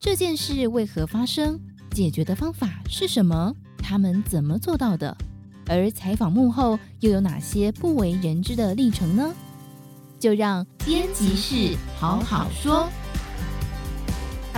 这件事为何发生？解决的方法是什么？他们怎么做到的？而采访幕后又有哪些不为人知的历程呢？就让编辑室好好说。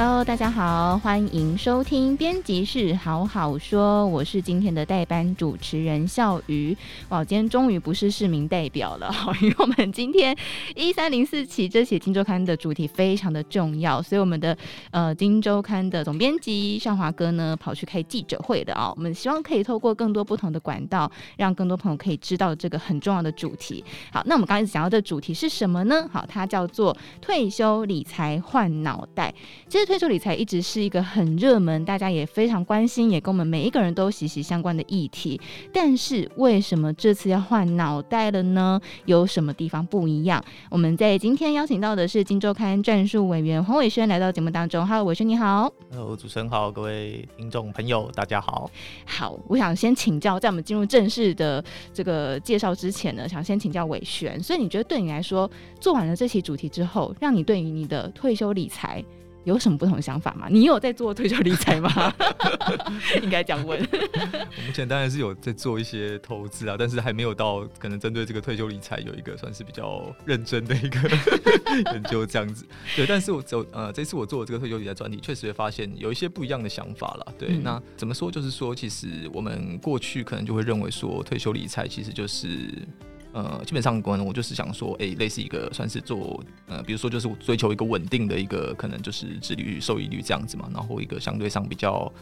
Hello，大家好，欢迎收听编辑室好好说，我是今天的代班主持人笑瑜。哇，今天终于不是市民代表了，因为我们今天 一三零四期这写《今周刊》的主题非常的重要，所以我们的呃《今周刊》的总编辑尚华哥呢跑去开记者会的啊。我们希望可以透过更多不同的管道，让更多朋友可以知道这个很重要的主题。好，那我们刚才讲到的主题是什么呢？好，它叫做退休理财换脑袋。其实退休理财一直是一个很热门，大家也非常关心，也跟我们每一个人都息息相关的议题。但是为什么这次要换脑袋了呢？有什么地方不一样？我们在今天邀请到的是《金周刊》战术委员黄伟轩来到节目当中。Hello，伟轩你好。Hello，主持人好，各位听众朋友大家好。好，我想先请教，在我们进入正式的这个介绍之前呢，想先请教伟轩。所以你觉得对你来说，做完了这期主题之后，让你对于你的退休理财有什么不同的想法吗？你有在做退休理财吗？应该这样问。我目前当然是有在做一些投资啊，但是还没有到可能针对这个退休理财有一个算是比较认真的一个 研究这样子。对，但是我走呃这次我做这个退休理财专题，确实会发现有一些不一样的想法了。对，嗯、那怎么说？就是说，其实我们过去可能就会认为说，退休理财其实就是。呃，基本上可能我就是想说，哎、欸，类似一个算是做呃，比如说就是追求一个稳定的一个可能就是殖利率、收益率这样子嘛，然后一个相对上比较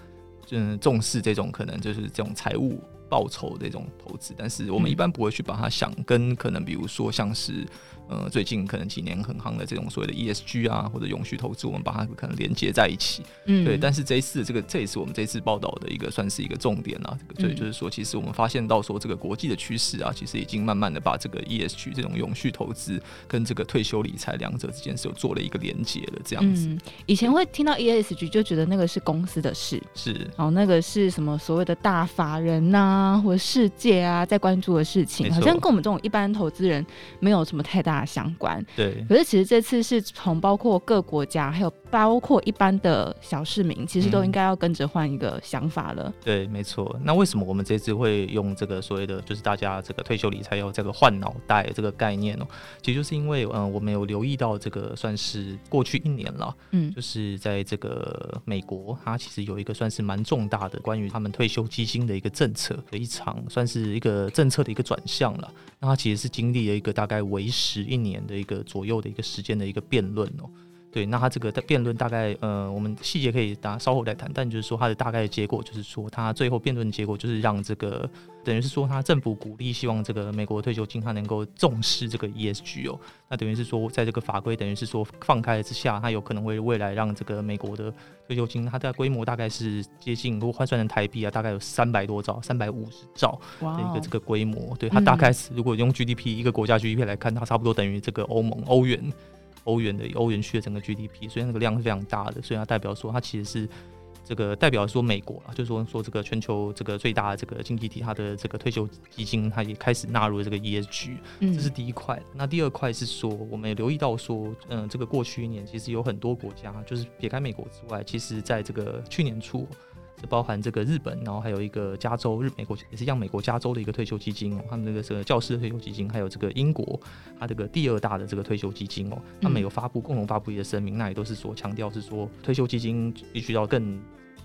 嗯重视这种可能就是这种财务报酬的这种投资，但是我们一般不会去把它想跟可能比如说像是。呃，最近可能几年很夯的这种所谓的 ESG 啊，或者永续投资，我们把它可能连接在一起。嗯，对。但是这一次这个这也是我们这次报道的一个算是一个重点啊。这个所以就是说，其实我们发现到说，这个国际的趋势啊，其实已经慢慢的把这个 ESG 这种永续投资跟这个退休理财两者之间是有做了一个连接的这样子。嗯，以前会听到 ESG 就觉得那个是公司的事，是然后，那个是什么所谓的大法人呐、啊，或者世界啊在关注的事情，好像跟我们这种一般投资人没有什么太大。相关对，可是其实这次是从包括各国家，还有包括一般的小市民，其实都应该要跟着换一个想法了。嗯、对，没错。那为什么我们这次会用这个所谓的，就是大家这个退休理财要这个换脑袋这个概念呢？其实就是因为，嗯，我们有留意到这个算是过去一年了，嗯，就是在这个美国，它其实有一个算是蛮重大的关于他们退休基金的一个政策的一场，算是一个政策的一个转向了。那它其实是经历了一个大概为时一年的一个左右的一个时间的一个辩论哦。对，那他这个辩论大概呃，我们细节可以大稍后再谈，但就是说他的大概的结果就是说，他最后辩论的结果就是让这个等于是说，他政府鼓励希望这个美国退休金他能够重视这个 ESG 哦。那等于是说，在这个法规等于是说放开之下，他有可能会未来让这个美国的退休金它的规模大概是接近，如果换算成台币啊，大概有三百多兆、三百五十兆的一个这个规模。对，它大概是如果用 GDP 一个国家 GDP 来看，它差不多等于这个欧盟欧元。欧元的欧元区的整个 GDP，所以那个量是非常大的，所以它代表说它其实是这个代表说美国啊，就是说说这个全球这个最大的这个经济体，它的这个退休基金，它也开始纳入了这个 ESG，这是第一块。那第二块是说，我们也留意到说，嗯，这个过去一年其实有很多国家，就是撇开美国之外，其实在这个去年初。包含这个日本，然后还有一个加州，日美国也是一样，美国加州的一个退休基金哦，他们这个是教师的退休基金，还有这个英国，它这个第二大的这个退休基金哦，他们有发布共同发布一个声明，那也都是说强调是说退休基金必须要更。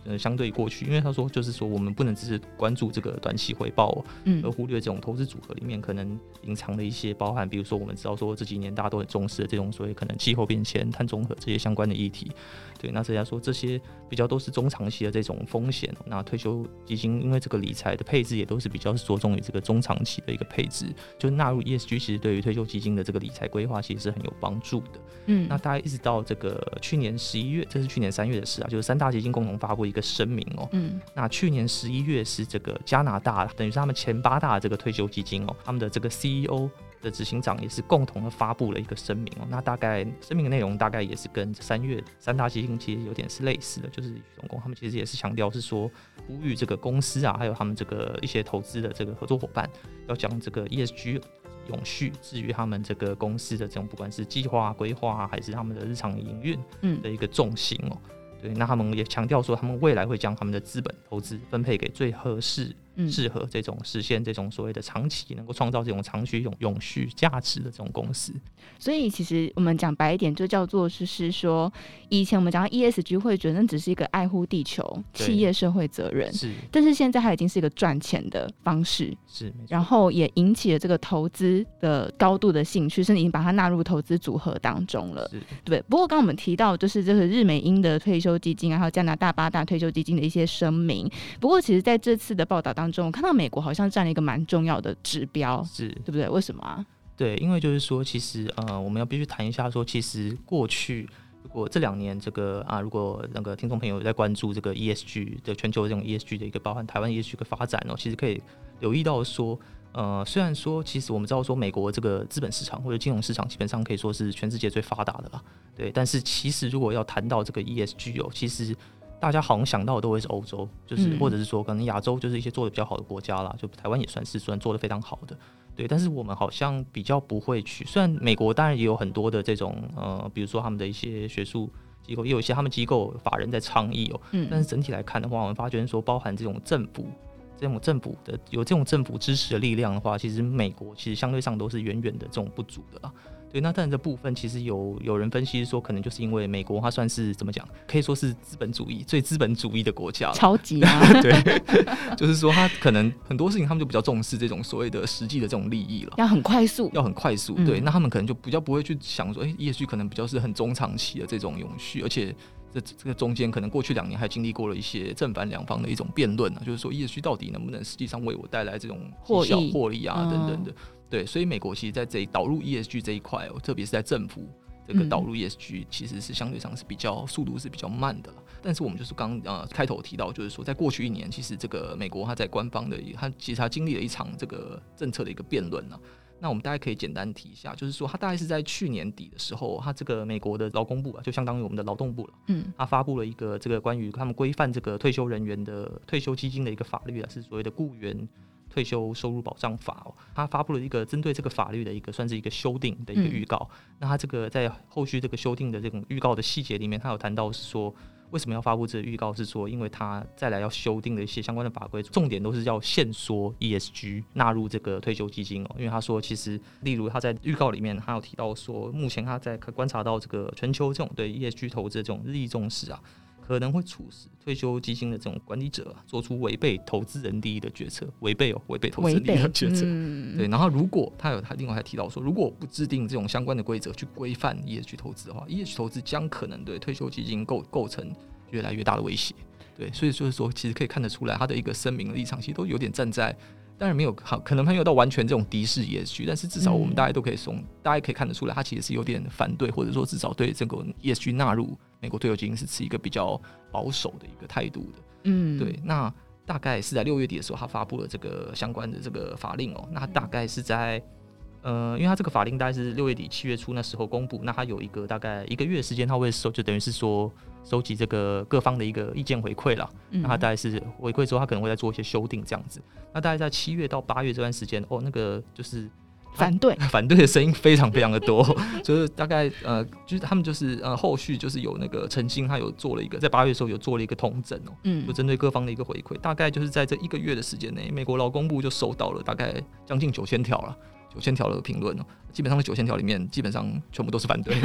呃，相对过去，因为他说就是说，我们不能只是关注这个短期回报，嗯，而忽略这种投资组合里面可能隐藏的一些包含，比如说我们知道说这几年大家都很重视的这种所谓可能气候变迁、碳中和这些相关的议题，对，那大家说这些比较都是中长期的这种风险。那退休基金因为这个理财的配置也都是比较是着重于这个中长期的一个配置，就纳入 ESG，其实对于退休基金的这个理财规划其实是很有帮助的。嗯，那大概一直到这个去年十一月，这是去年三月的事啊，就是三大基金共同发布一个声明哦，嗯，那去年十一月是这个加拿大，等于是他们前八大这个退休基金哦，他们的这个 CEO 的执行长也是共同的发布了一个声明哦，那大概声明的内容大概也是跟三月三大基金其实有点是类似的，就是总共他们其实也是强调是说呼吁这个公司啊，还有他们这个一些投资的这个合作伙伴要将这个 ESG。永续，至于他们这个公司的这种，不管是计划规划还是他们的日常营运，嗯，的一个重心哦。对，那他们也强调说，他们未来会将他们的资本投资分配给最合适。适合这种实现这种所谓的长期能够创造这种长期永永续价值的这种公司，所以其实我们讲白一点，就叫做就是说，以前我们讲到 ESG 会觉得那只是一个爱护地球、企业社会责任，是，但是现在它已经是一个赚钱的方式，是，然后也引起了这个投资的高度的兴趣，甚至已经把它纳入投资组合当中了，对。不过刚刚我们提到就是这个日美英的退休基金啊，还有加拿大八大退休基金的一些声明，不过其实在这次的报道当中。当中，我看到美国好像占了一个蛮重要的指标，是对不对？为什么啊？对，因为就是说，其实呃，我们要必须谈一下，说其实过去如果这两年这个啊，如果那个听众朋友在关注这个 ESG 的全球这种 ESG 的一个包含台湾 ESG 的发展哦，其实可以留意到说，呃，虽然说其实我们知道说美国这个资本市场或者金融市场基本上可以说是全世界最发达的了，对，但是其实如果要谈到这个 ESG 哦，其实。大家好像想到的都会是欧洲，就是或者是说可能亚洲就是一些做的比较好的国家啦，就台湾也算是算做的非常好的，对。但是我们好像比较不会去，虽然美国当然也有很多的这种呃，比如说他们的一些学术机构，也有一些他们机构法人在倡议哦，但是整体来看的话，我们发觉说包含这种政府这种政府的有这种政府支持的力量的话，其实美国其实相对上都是远远的这种不足的啦。对，那但这部分其实有有人分析说，可能就是因为美国它算是怎么讲，可以说是资本主义最资本主义的国家，超级啊，对，就是说它可能很多事情他们就比较重视这种所谓的实际的这种利益了，要很快速，要很快速，对，嗯、那他们可能就比较不会去想说，哎、欸，业绩可能比较是很中长期的这种永续，而且这这个中间可能过去两年还经历过了一些正反两方的一种辩论呢，就是说业绩到底能不能实际上为我带来这种获益获利啊等等的。嗯对，所以美国其实在这导入 ESG 这一块哦，特别是在政府这个导入 ESG，其实是相对上是比较速度是比较慢的。但是我们就是刚呃开头提到，就是说在过去一年，其实这个美国它在官方的，它其实它经历了一场这个政策的一个辩论呢。那我们大家可以简单提一下，就是说它大概是在去年底的时候，它这个美国的劳工部啊，就相当于我们的劳动部了，嗯，它发布了一个这个关于他们规范这个退休人员的退休基金的一个法律啊，是所谓的雇员。退休收入保障法哦，他发布了一个针对这个法律的一个算是一个修订的一个预告。嗯、那他这个在后续这个修订的这种预告的细节里面，他有谈到是说，为什么要发布这个预告？是说，因为他再来要修订的一些相关的法规，重点都是要限缩 ESG 纳入这个退休基金哦。因为他说，其实例如他在预告里面，他有提到说，目前他在可观察到这个全球这种对 ESG 投资的这种日益重视啊。可能会促使退休基金的这种管理者做出违背投资人利益的决策，违背哦，违背投资人利益的决策。嗯、对，然后如果他有他另外还提到说，如果不制定这种相关的规则去规范 ESG 投资的话，ESG 投资将可能对退休基金构构成越来越大的威胁。对，所以就是说，其实可以看得出来，他的一个声明的立场其实都有点站在。当然没有好，可能没有到完全这种敌视 ESG，但是至少我们大家都可以从、嗯、大家可以看得出来，他其实是有点反对，或者说至少对这个 ESG 纳入美国退休基金是持一个比较保守的一个态度的。嗯，对。那大概是在六月底的时候，他发布了这个相关的这个法令哦。那大概是在。呃，因为他这个法令大概是六月底七月初那时候公布，那他有一个大概一个月时间，他会收，就等于是说收集这个各方的一个意见回馈了。嗯、那他大概是回馈之后，他可能会再做一些修订这样子。那大概在七月到八月这段时间，哦，那个就是反对 反对的声音非常非常的多，就是大概呃，就是他们就是呃后续就是有那个澄清，他有做了一个在八月的时候有做了一个通证哦，嗯，就针对各方的一个回馈，大概就是在这一个月的时间内，美国劳工部就收到了大概将近九千条了。九千条的评论哦，基本上在九千条里面，基本上全部都是反对。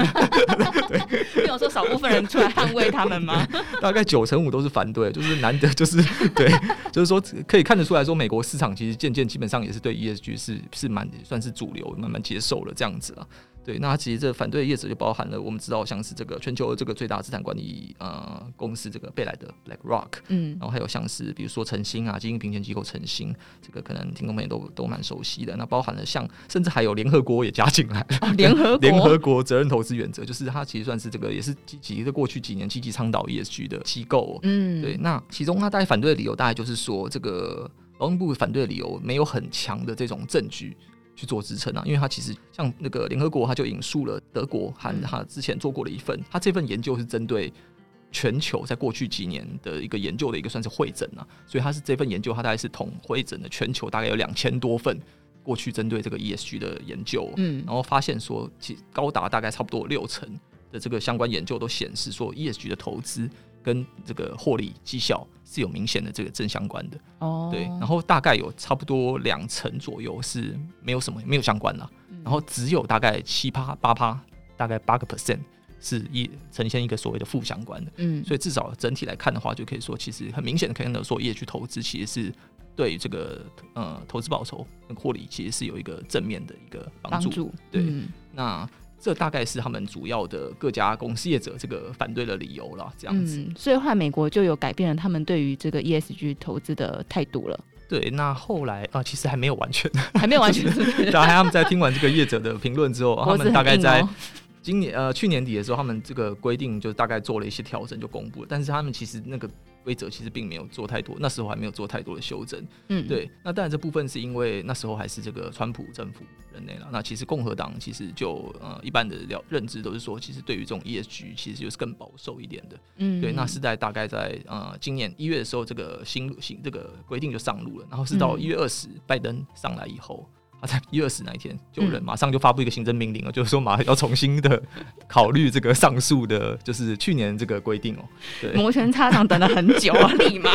对，没有说少部分人出来捍卫他们吗？大概九成五都是反对，就是难得，就是对，就是说可以看得出来说，美国市场其实渐渐基本上也是对 ESG 是是蛮算是主流，慢慢接受了这样子了。对，那其实这反对的业者就包含了我们知道像是这个全球的这个最大资产管理呃公司这个贝莱德 BlackRock，嗯，然后还有像是比如说晨星啊，基金评选机构晨星，这个可能听众们也都都蛮熟悉的。那包含了像甚至还有联合国也加进来，联合联合国责任投资原则，就是它其实算是这个也是积极的过去几年积极倡导 ESG 的机构。嗯，对，那其中它大概反对的理由大概就是说，这个劳动部反对的理由没有很强的这种证据。去做支撑啊，因为他其实像那个联合国，他就引述了德国和他之前做过的一份，他这份研究是针对全球在过去几年的一个研究的一个算是会诊啊，所以他是这份研究，他大概是统会诊的全球大概有两千多份过去针对这个 ESG 的研究，嗯，然后发现说，其高达大概差不多六成的这个相关研究都显示说，ESG 的投资。跟这个获利绩效是有明显的这个正相关的哦。对，然后大概有差不多两成左右是没有什么没有相关了，然后只有大概七趴八趴，大概八个 percent 是一呈现一个所谓的负相关的。嗯，所以至少整体来看的话，就可以说其实很明显的可以看到说业去投资其实是对这个呃投资报酬跟获利其实是有一个正面的一个帮助。帮助对，嗯、那。这大概是他们主要的各家公司业者这个反对的理由了，这样子。嗯，所以后来美国就有改变了他们对于这个 ESG 投资的态度了。对，那后来啊，其实还没有完全，还没有完全。然后他们在听完这个业者的评论之后，他们大概在今年呃去年底的时候，他们这个规定就大概做了一些调整，就公布了。但是他们其实那个。规则其实并没有做太多，那时候还没有做太多的修正。嗯，对。那当然这部分是因为那时候还是这个川普政府任内了。那其实共和党其实就呃一般的了认知都是说，其实对于这种 ESG 其实就是更保守一点的。嗯，对。那是在大概在呃今年一月的时候，这个新新这个规定就上路了。然后是到一月二十，拜登上来以后。他在一月十那一天，就人马上就发布一个行政命令了，嗯、就是说马上要重新的 考虑这个上诉的，就是去年这个规定哦。对，摩拳擦掌等了很久啊，立马。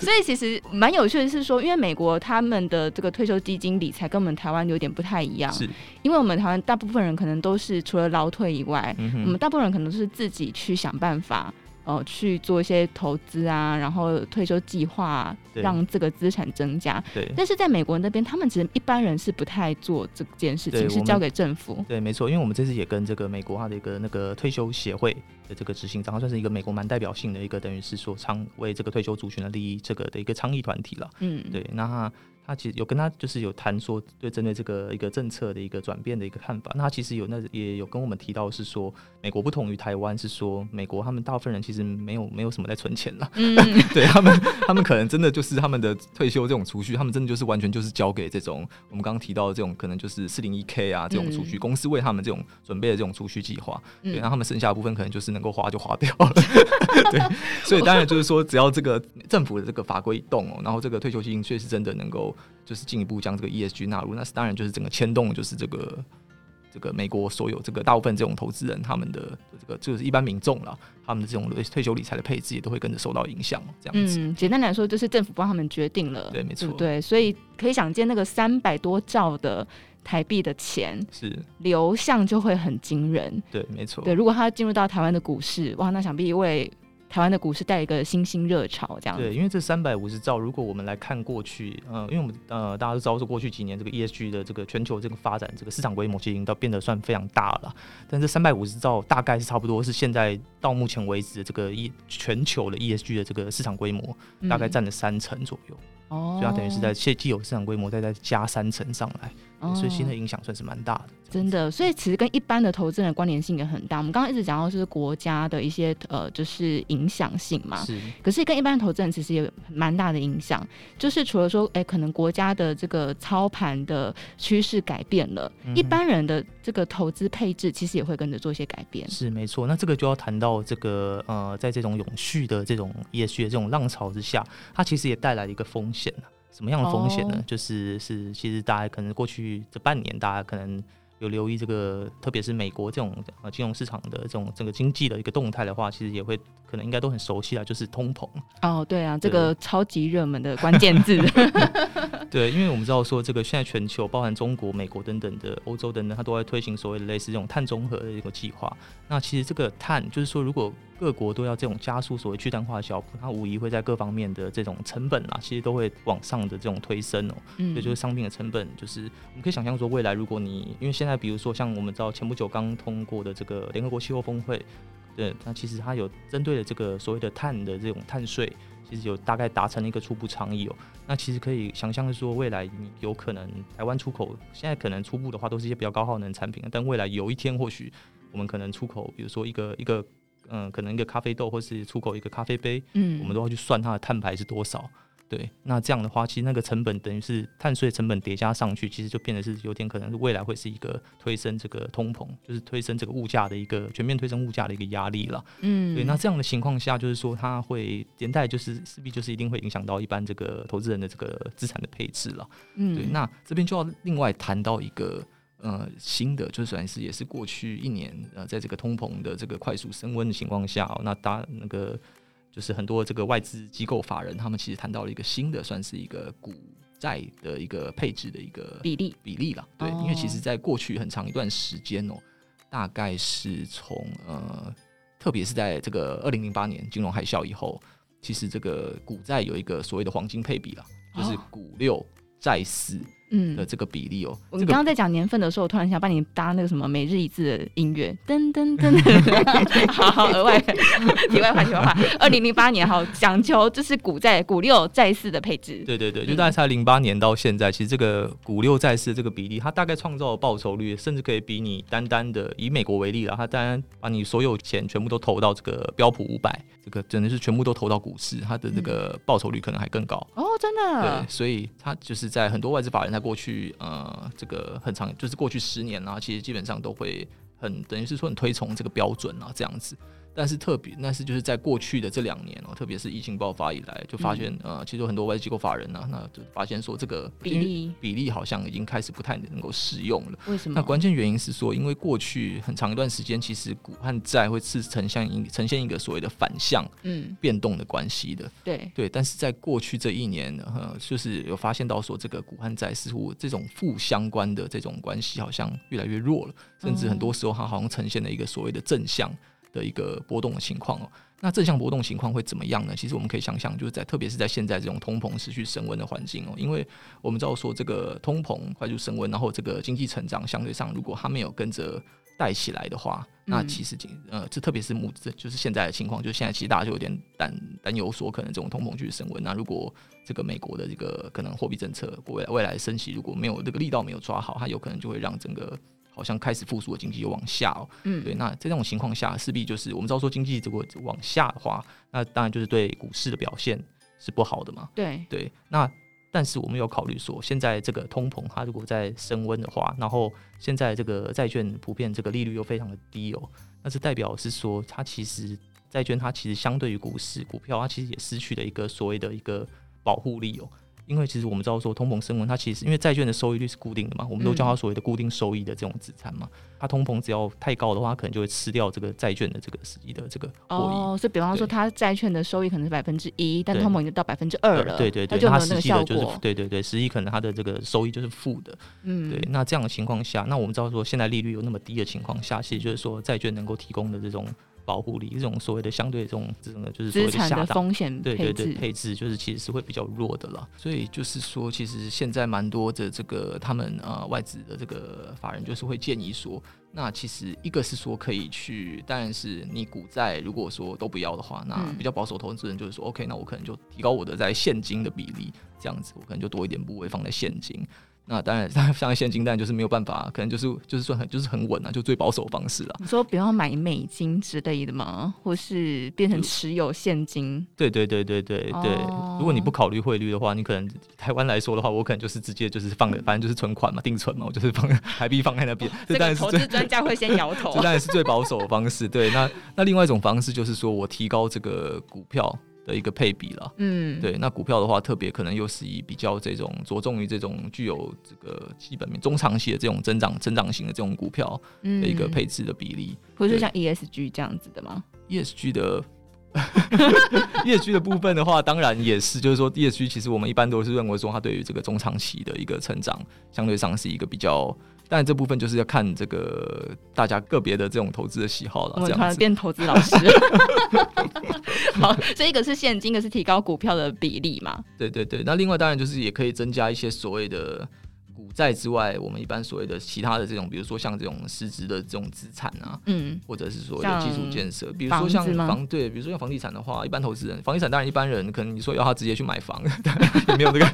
所以其实蛮有趣的是说，因为美国他们的这个退休基金理财跟我们台湾有点不太一样，是因为我们台湾大部分人可能都是除了劳退以外，嗯、我们大部分人可能都是自己去想办法。哦、呃，去做一些投资啊，然后退休计划，让这个资产增加。对，但是在美国那边，他们其实一般人是不太做这件事情，是交给政府。对，没错，因为我们这次也跟这个美国它的一个那个退休协会的这个执行长，算是一个美国蛮代表性的一个，等于是说倡为这个退休族群的利益这个的一个倡议团体了。嗯，对，那。他其实有跟他就是有谈说，对针对这个一个政策的一个转变的一个看法。那他其实有那也有跟我们提到是说，美国不同于台湾，是说美国他们大部分人其实没有没有什么在存钱了。嗯，对他们他们可能真的就是他们的退休这种储蓄，他们真的就是完全就是交给这种我们刚刚提到的这种可能就是四零一 K 啊这种储蓄、嗯、公司为他们这种准备的这种储蓄计划。对，然后他们剩下的部分可能就是能够花就花掉了。对，所以当然就是说，只要这个政府的这个法规一动哦，然后这个退休基金确实真的能够。就是进一步将这个 ESG 纳入，那是当然就是整个牵动，就是这个这个美国所有这个大部分这种投资人他们的这个就是一般民众了，他们的这种退休理财的配置也都会跟着受到影响，这样子。嗯，简单来说就是政府帮他们决定了，对，没错，对，所以可以想见那个三百多兆的台币的钱是流向就会很惊人，对，没错，对，如果他进入到台湾的股市，哇，那想必为台湾的股市带一个新兴热潮，这样对，因为这三百五十兆，如果我们来看过去，呃，因为我们呃大家都知道说过去几年这个 ESG 的这个全球这个发展，这个市场规模其实已经到变得算非常大了。但这三百五十兆大概是差不多是现在到目前为止的这个一全球的 ESG 的这个市场规模，大概占了三成左右。哦、嗯，所以它等于是在现既有市场规模再再加三成上来。所以新的影响算是蛮大的，真的。所以其实跟一般的投资人的关联性也很大。我们刚刚一直讲到就是国家的一些呃，就是影响性嘛。是。可是跟一般的投资人其实也有蛮大的影响。就是除了说，哎、欸，可能国家的这个操盘的趋势改变了，嗯、一般人的这个投资配置其实也会跟着做一些改变。是没错。那这个就要谈到这个呃，在这种永续的这种也许的这种浪潮之下，它其实也带来了一个风险。什么样的风险呢？Oh. 就是是，其实大家可能过去这半年，大家可能有留意这个，特别是美国这种呃金融市场的这种整个经济的一个动态的话，其实也会可能应该都很熟悉啊，就是通膨。哦，oh, 对啊，这个超级热门的关键字。对，因为我们知道说，这个现在全球包含中国、美国等等的欧洲等等，它都在推行所谓的类似这种碳中和的一个计划。那其实这个碳，就是说，如果各国都要这种加速所谓去碳化的脚步，它无疑会在各方面的这种成本啊，其实都会往上的这种推升哦。嗯。也就是商品的成本，就是我们可以想象说，未来如果你因为现在比如说像我们知道前不久刚通过的这个联合国气候峰会，对，那其实它有针对的这个所谓的碳的这种碳税。其实有大概达成了一个初步倡议哦，那其实可以想象的说，未来你有可能台湾出口，现在可能初步的话都是一些比较高耗能产品，但未来有一天或许我们可能出口，比如说一个一个嗯，可能一个咖啡豆，或是出口一个咖啡杯，嗯，我们都要去算它的碳排是多少。对，那这样的话，其实那个成本等于是碳税成本叠加上去，其实就变得是有点可能是未来会是一个推升这个通膨，就是推升这个物价的一个全面推升物价的一个压力了。嗯，对，那这样的情况下，就是说它会连带就是势必就是一定会影响到一般这个投资人的这个资产的配置了。嗯，对，那这边就要另外谈到一个。呃新的，就算是也是过去一年呃，在这个通膨的这个快速升温的情况下，那大那个就是很多这个外资机构法人，他们其实谈到了一个新的，算是一个股债的一个配置的一个比例比例了。对，因为其实在过去很长一段时间哦，大概是从呃，特别是在这个二零零八年金融海啸以后，其实这个股债有一个所谓的黄金配比了，就是股六债四。嗯。的这个比例哦，我们刚刚在讲年份的时候，我突然想帮你搭那个什么每日一字的音乐，噔 噔噔，好好额外 题外话题外话，二零零八年好讲求就是股债股六债四的配置，对对对，就大概在零八年到现在，其实这个股六债四的这个比例，它大概创造的报酬率，甚至可以比你单单的以美国为例了，它单单把你所有钱全部都投到这个标普五百，这个真的是全部都投到股市，它的这个报酬率可能还更高。哦，真的，对，所以它就是在很多外资法人在过去呃，这个很长，就是过去十年啊，其实基本上都会很等于是说很推崇这个标准啊，这样子。但是特别，但是就是在过去的这两年哦、喔，特别是疫情爆发以来，就发现、嗯、呃，其实有很多外资机构法人呢、啊，那就发现说这个比例比例好像已经开始不太能够适用了。为什么？那关键原因是说，因为过去很长一段时间，其实股和债会是呈现一呈现一个所谓的反向嗯变动的关系的。对对，但是在过去这一年，呃，就是有发现到说，这个股和债似乎这种负相关的这种关系好像越来越弱了，甚至很多时候它好像呈现了一个所谓的正向。的一个波动的情况哦，那正向波动情况会怎么样呢？其实我们可以想象，就是在特别是在现在这种通膨持续升温的环境哦，因为我们知道说这个通膨快速升温，然后这个经济成长相对上如果它没有跟着带起来的话，那其实呃，这特别是目这就是现在的情况，就是现在其实大家就有点担担忧说，可能这种通膨继续升温，那如果这个美国的这个可能货币政策未来未来升息如果没有这个力道没有抓好，它有可能就会让整个。好像开始复苏的经济又往下哦，嗯，对，那在这种情况下，势必就是我们知道说经济如果往下的话，那当然就是对股市的表现是不好的嘛，对对。那但是我们有考虑说，现在这个通膨它如果在升温的话，然后现在这个债券普遍这个利率又非常的低哦，那是代表是说它其实债券它其实相对于股市股票，它其实也失去了一个所谓的一个保护力哦。因为其实我们知道说通膨升温，它其实因为债券的收益率是固定的嘛，我们都叫它所谓的固定收益的这种资产嘛。它通膨只要太高的话，它可能就会吃掉这个债券的这个实际的这个。哦，所以比方说它债券的收益可能是百分之一，但通膨已经到百分之二了，对对对，它实际的就是对对对，实际可能它的这个收益就是负的。嗯，对。那这样的情况下，那我们知道说现在利率有那么低的情况下，其实就是说债券能够提供的这种。保护力这种所谓的相对这种这种的就是所谓的风险，对对对，配置就是其实是会比较弱的了。所以就是说，其实现在蛮多的这个他们呃外资的这个法人就是会建议说，那其实一个是说可以去，当然是你股债如果说都不要的话，那比较保守投资人就是说，OK，那我可能就提高我的在现金的比例，这样子我可能就多一点部位放在现金。那当然，像现金，但就是没有办法，可能就是就是说很就是很稳啊，就最保守的方式了。你说不要买美金之类的吗？或是变成持有现金？对对对对对对。哦、如果你不考虑汇率的话，你可能台湾来说的话，我可能就是直接就是放的，反正就是存款嘛，定存嘛，我就是放台币放在那边。这当然是投资专家会先摇头。这当然是最保守的方式。对，那那另外一种方式就是说我提高这个股票。的一个配比了，嗯，对，那股票的话，特别可能又是以比较这种着重于这种具有这个基本面中长期的这种增长增长型的这种股票的一个配置的比例，或者像 ESG 这样子的吗？ESG 的 ESG 的部分的话，当然也是，就是说 ESG 其实我们一般都是认为说它对于这个中长期的一个成长，相对上是一个比较。但这部分就是要看这个大家个别的这种投资的喜好了。我们突然变投资老师。好，这一个是现金，一个是提高股票的比例嘛？对对对。那另外当然就是也可以增加一些所谓的。在之外，我们一般所谓的其他的这种，比如说像这种实质的这种资产啊，嗯，或者是所谓的基础建设，比如说像房对，比如说像房地产的话，一般投资人，房地产当然一般人可能你说要他直接去买房，也没有这个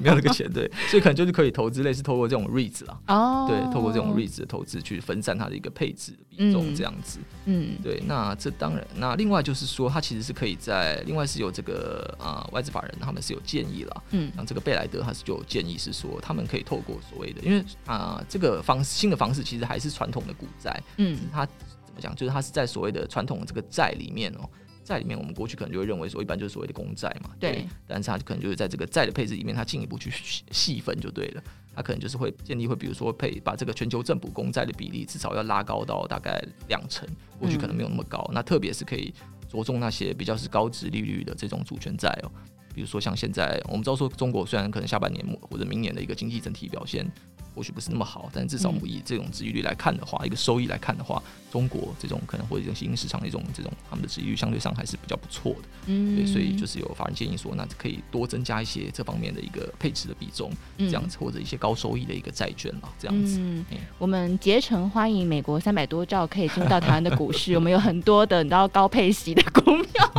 没有这个钱，对，所以可能就是可以投资类似透过这种 REITs 啦，哦，对，透过这种 REITs 的投资去分散它的一个配置的比重，这样子，嗯，对，那这当然，那另外就是说，它其实是可以在另外是有这个啊、呃、外资法人他们是有建议了，嗯，像这个贝莱德他是就有建议是说，他们可以透过所谓的，因为啊、呃，这个方式新的方式其实还是传统的股债，嗯，它怎么讲？就是它是在所谓的传统的这个债里面哦，债里面我们过去可能就会认为说，一般就是所谓的公债嘛，对，对，但是它可能就是在这个债的配置里面，它进一步去细分就对了。它可能就是会建立会，比如说配把这个全球政府公债的比例至少要拉高到大概两成，过去可能没有那么高。嗯、那特别是可以着重那些比较是高值利率的这种主权债哦，比如说像现在我们知道说中国虽然可能下半年或者明年的一个经济整体表现。或许不是那么好，但至少我们以这种殖利率来看的话，嗯、一个收益来看的话，中国这种可能或者一种新兴市场的一种这种他们的殖利率相对上还是比较不错的。嗯，对，所以就是有法人建议说，那可以多增加一些这方面的一个配置的比重，这样子、嗯、或者一些高收益的一个债券嘛，这样子。嗯，嗯我们竭诚欢迎美国三百多兆可以进入到台湾的股市，我们有很多的你知道高配息的股票。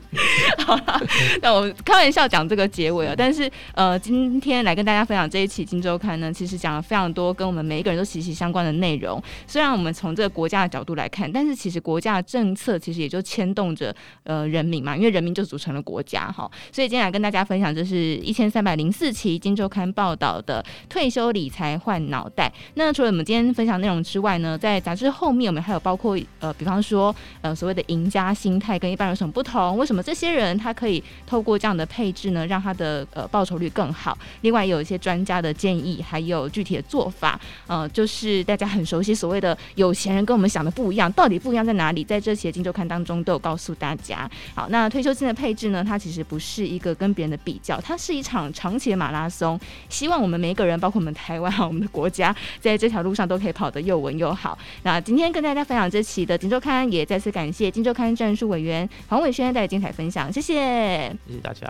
好了，那我们开玩笑讲这个结尾啊，但是呃，今天来跟大家分享这一期《金周刊》呢，其实讲了非常多跟我们每一个人都息息相关的内容。虽然我们从这个国家的角度来看，但是其实国家的政策其实也就牵动着呃人民嘛，因为人民就组成了国家哈。所以今天来跟大家分享，就是一千三百零四期《金周刊》报道的退休理财换脑袋。那除了我们今天分享内容之外呢，在杂志后面我们还有包括呃，比方说呃所谓的赢家心态跟一般人有什么不同？为什么这些人他可以透过这样的配置呢，让他的呃报酬率更好？另外有一些专家的建议，还有具体的做法，呃，就是大家很熟悉所谓的有钱人跟我们想的不一样，到底不一样在哪里？在这期的《今周刊》当中都有告诉大家。好，那退休金的配置呢，它其实不是一个跟别人的比较，它是一场长期的马拉松。希望我们每一个人，包括我们台湾，我们的国家，在这条路上都可以跑得又稳又好。那今天跟大家分享这期的《今周刊》，也再次感谢《金周刊》战术委员黄伟轩带来精彩分分享，谢谢。谢谢大家。